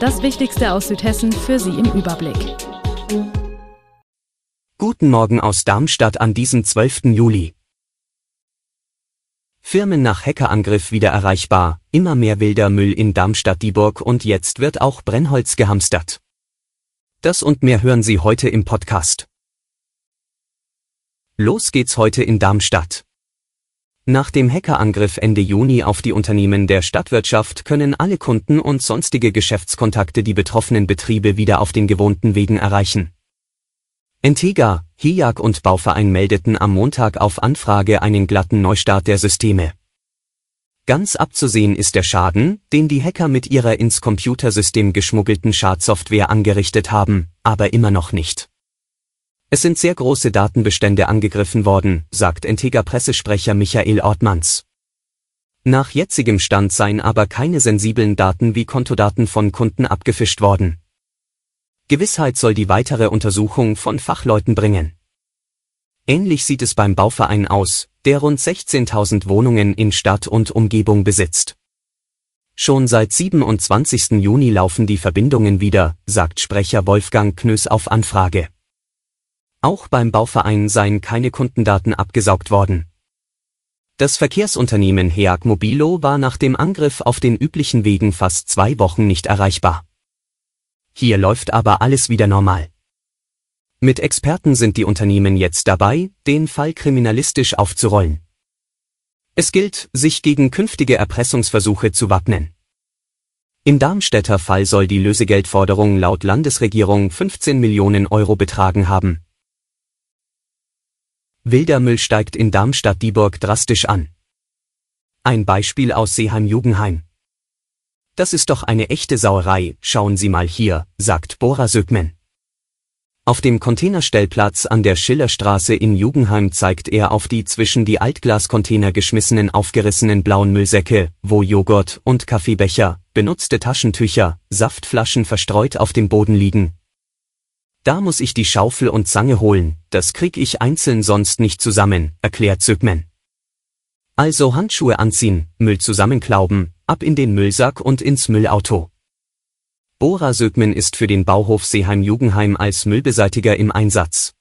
Das Wichtigste aus Südhessen für Sie im Überblick. Guten Morgen aus Darmstadt an diesem 12. Juli. Firmen nach Hackerangriff wieder erreichbar, immer mehr wilder Müll in Darmstadt-Dieburg und jetzt wird auch Brennholz gehamstert. Das und mehr hören Sie heute im Podcast. Los geht's heute in Darmstadt. Nach dem Hackerangriff Ende Juni auf die Unternehmen der Stadtwirtschaft können alle Kunden und sonstige Geschäftskontakte die betroffenen Betriebe wieder auf den gewohnten Wegen erreichen. Entega, HIAG und Bauverein meldeten am Montag auf Anfrage einen glatten Neustart der Systeme. Ganz abzusehen ist der Schaden, den die Hacker mit ihrer ins Computersystem geschmuggelten Schadsoftware angerichtet haben, aber immer noch nicht. Es sind sehr große Datenbestände angegriffen worden, sagt Integra-Pressesprecher Michael Ortmanns. Nach jetzigem Stand seien aber keine sensiblen Daten wie Kontodaten von Kunden abgefischt worden. Gewissheit soll die weitere Untersuchung von Fachleuten bringen. Ähnlich sieht es beim Bauverein aus, der rund 16.000 Wohnungen in Stadt und Umgebung besitzt. Schon seit 27. Juni laufen die Verbindungen wieder, sagt Sprecher Wolfgang Knös auf Anfrage. Auch beim Bauverein seien keine Kundendaten abgesaugt worden. Das Verkehrsunternehmen Heag Mobilo war nach dem Angriff auf den üblichen Wegen fast zwei Wochen nicht erreichbar. Hier läuft aber alles wieder normal. Mit Experten sind die Unternehmen jetzt dabei, den Fall kriminalistisch aufzurollen. Es gilt, sich gegen künftige Erpressungsversuche zu wappnen. Im Darmstädter Fall soll die Lösegeldforderung laut Landesregierung 15 Millionen Euro betragen haben. Wilder Müll steigt in Darmstadt-Dieburg drastisch an. Ein Beispiel aus Seeheim-Jugendheim. Das ist doch eine echte Sauerei, schauen Sie mal hier, sagt Bora Sökmen. Auf dem Containerstellplatz an der Schillerstraße in Jugendheim zeigt er auf die zwischen die Altglascontainer geschmissenen aufgerissenen blauen Müllsäcke, wo Joghurt und Kaffeebecher, benutzte Taschentücher, Saftflaschen verstreut auf dem Boden liegen, da muss ich die Schaufel und Zange holen, das krieg ich einzeln sonst nicht zusammen, erklärt Sökmen. Also Handschuhe anziehen, Müll zusammenklauben, ab in den Müllsack und ins Müllauto. Bora Sökmen ist für den Bauhof Seeheim-Jugendheim als Müllbeseitiger im Einsatz.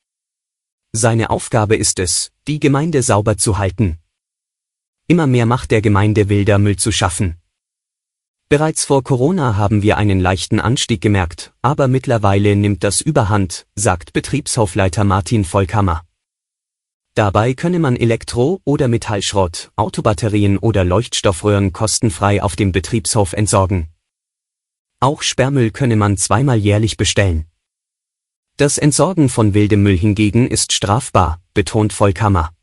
Seine Aufgabe ist es, die Gemeinde sauber zu halten. Immer mehr macht der Gemeinde wilder Müll zu schaffen. Bereits vor Corona haben wir einen leichten Anstieg gemerkt, aber mittlerweile nimmt das überhand, sagt Betriebshofleiter Martin Volkhammer. Dabei könne man Elektro- oder Metallschrott, Autobatterien oder Leuchtstoffröhren kostenfrei auf dem Betriebshof entsorgen. Auch Sperrmüll könne man zweimal jährlich bestellen. Das Entsorgen von wildem Müll hingegen ist strafbar, betont Volkhammer.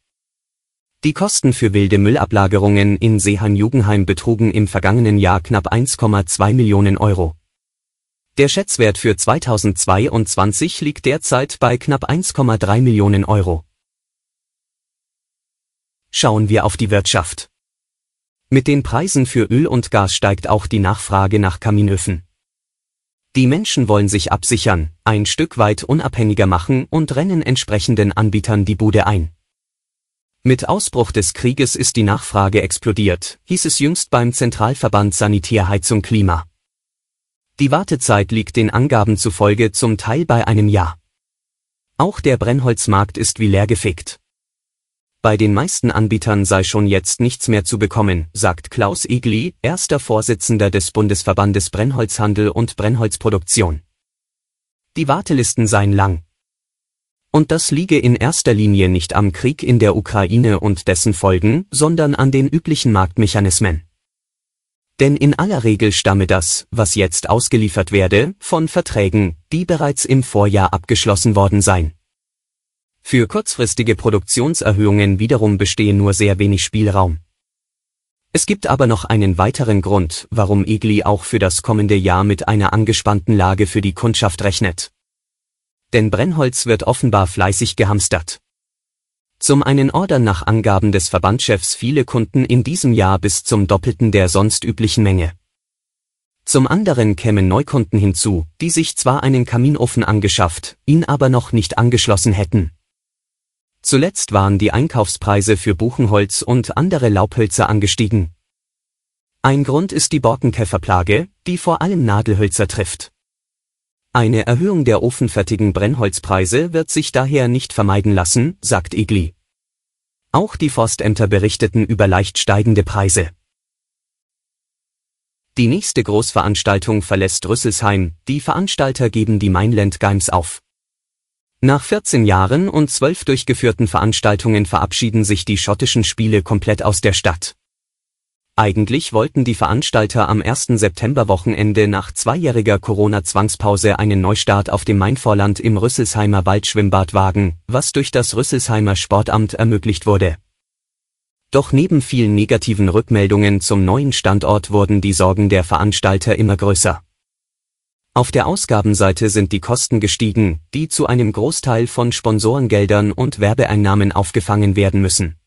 Die Kosten für wilde Müllablagerungen in Seeheim-Jugendheim betrugen im vergangenen Jahr knapp 1,2 Millionen Euro. Der Schätzwert für 2022 liegt derzeit bei knapp 1,3 Millionen Euro. Schauen wir auf die Wirtschaft. Mit den Preisen für Öl und Gas steigt auch die Nachfrage nach Kaminöfen. Die Menschen wollen sich absichern, ein Stück weit unabhängiger machen und rennen entsprechenden Anbietern die Bude ein. Mit Ausbruch des Krieges ist die Nachfrage explodiert, hieß es jüngst beim Zentralverband Sanitärheizung Klima. Die Wartezeit liegt den Angaben zufolge zum Teil bei einem Jahr. Auch der Brennholzmarkt ist wie leergefegt. Bei den meisten Anbietern sei schon jetzt nichts mehr zu bekommen, sagt Klaus Egli, erster Vorsitzender des Bundesverbandes Brennholzhandel und Brennholzproduktion. Die Wartelisten seien lang, und das liege in erster Linie nicht am Krieg in der Ukraine und dessen Folgen, sondern an den üblichen Marktmechanismen. Denn in aller Regel stamme das, was jetzt ausgeliefert werde, von Verträgen, die bereits im Vorjahr abgeschlossen worden seien. Für kurzfristige Produktionserhöhungen wiederum bestehe nur sehr wenig Spielraum. Es gibt aber noch einen weiteren Grund, warum Egli auch für das kommende Jahr mit einer angespannten Lage für die Kundschaft rechnet. Denn Brennholz wird offenbar fleißig gehamstert. Zum einen ordern nach Angaben des Verbandchefs viele Kunden in diesem Jahr bis zum Doppelten der sonst üblichen Menge. Zum anderen kämen Neukunden hinzu, die sich zwar einen Kaminofen angeschafft, ihn aber noch nicht angeschlossen hätten. Zuletzt waren die Einkaufspreise für Buchenholz und andere Laubhölzer angestiegen. Ein Grund ist die Borkenkäferplage, die vor allem Nadelhölzer trifft. Eine Erhöhung der ofenfertigen Brennholzpreise wird sich daher nicht vermeiden lassen, sagt Egli. Auch die Forstämter berichteten über leicht steigende Preise. Die nächste Großveranstaltung verlässt Rüsselsheim, die Veranstalter geben die Mainland Games auf. Nach 14 Jahren und 12 durchgeführten Veranstaltungen verabschieden sich die schottischen Spiele komplett aus der Stadt. Eigentlich wollten die Veranstalter am 1. Septemberwochenende nach zweijähriger Corona-Zwangspause einen Neustart auf dem Mainvorland im Rüsselsheimer Waldschwimmbad wagen, was durch das Rüsselsheimer Sportamt ermöglicht wurde. Doch neben vielen negativen Rückmeldungen zum neuen Standort wurden die Sorgen der Veranstalter immer größer. Auf der Ausgabenseite sind die Kosten gestiegen, die zu einem Großteil von Sponsorengeldern und Werbeeinnahmen aufgefangen werden müssen.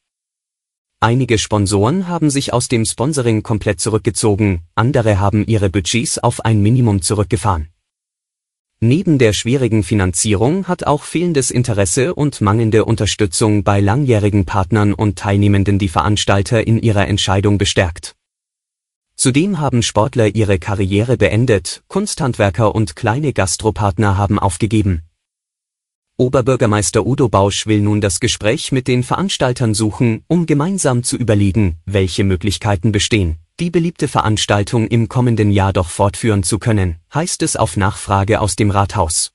Einige Sponsoren haben sich aus dem Sponsoring komplett zurückgezogen, andere haben ihre Budgets auf ein Minimum zurückgefahren. Neben der schwierigen Finanzierung hat auch fehlendes Interesse und mangelnde Unterstützung bei langjährigen Partnern und Teilnehmenden die Veranstalter in ihrer Entscheidung bestärkt. Zudem haben Sportler ihre Karriere beendet, Kunsthandwerker und kleine Gastropartner haben aufgegeben. Oberbürgermeister Udo Bausch will nun das Gespräch mit den Veranstaltern suchen, um gemeinsam zu überlegen, welche Möglichkeiten bestehen, die beliebte Veranstaltung im kommenden Jahr doch fortführen zu können, heißt es auf Nachfrage aus dem Rathaus.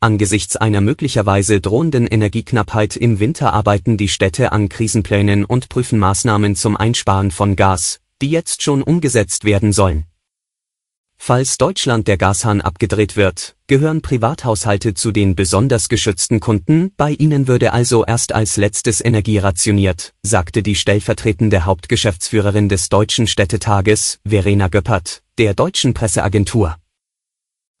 Angesichts einer möglicherweise drohenden Energieknappheit im Winter arbeiten die Städte an Krisenplänen und prüfen Maßnahmen zum Einsparen von Gas, die jetzt schon umgesetzt werden sollen. Falls Deutschland der Gashahn abgedreht wird, gehören Privathaushalte zu den besonders geschützten Kunden, bei ihnen würde also erst als letztes Energie rationiert, sagte die stellvertretende Hauptgeschäftsführerin des Deutschen Städtetages, Verena Göppert, der deutschen Presseagentur.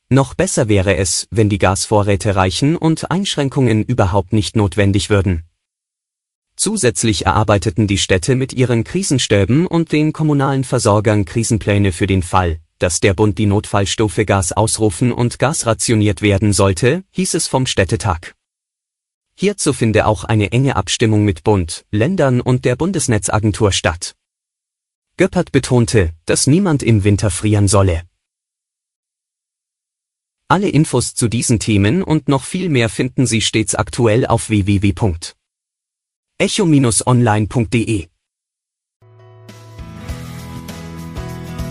Noch besser wäre es, wenn die Gasvorräte reichen und Einschränkungen überhaupt nicht notwendig würden. Zusätzlich erarbeiteten die Städte mit ihren Krisenstäben und den kommunalen Versorgern Krisenpläne für den Fall, dass der Bund die Notfallstufe Gas ausrufen und Gas rationiert werden sollte, hieß es vom Städtetag. Hierzu finde auch eine enge Abstimmung mit Bund, Ländern und der Bundesnetzagentur statt. Göppert betonte, dass niemand im Winter frieren solle. Alle Infos zu diesen Themen und noch viel mehr finden Sie stets aktuell auf www.echo-online.de.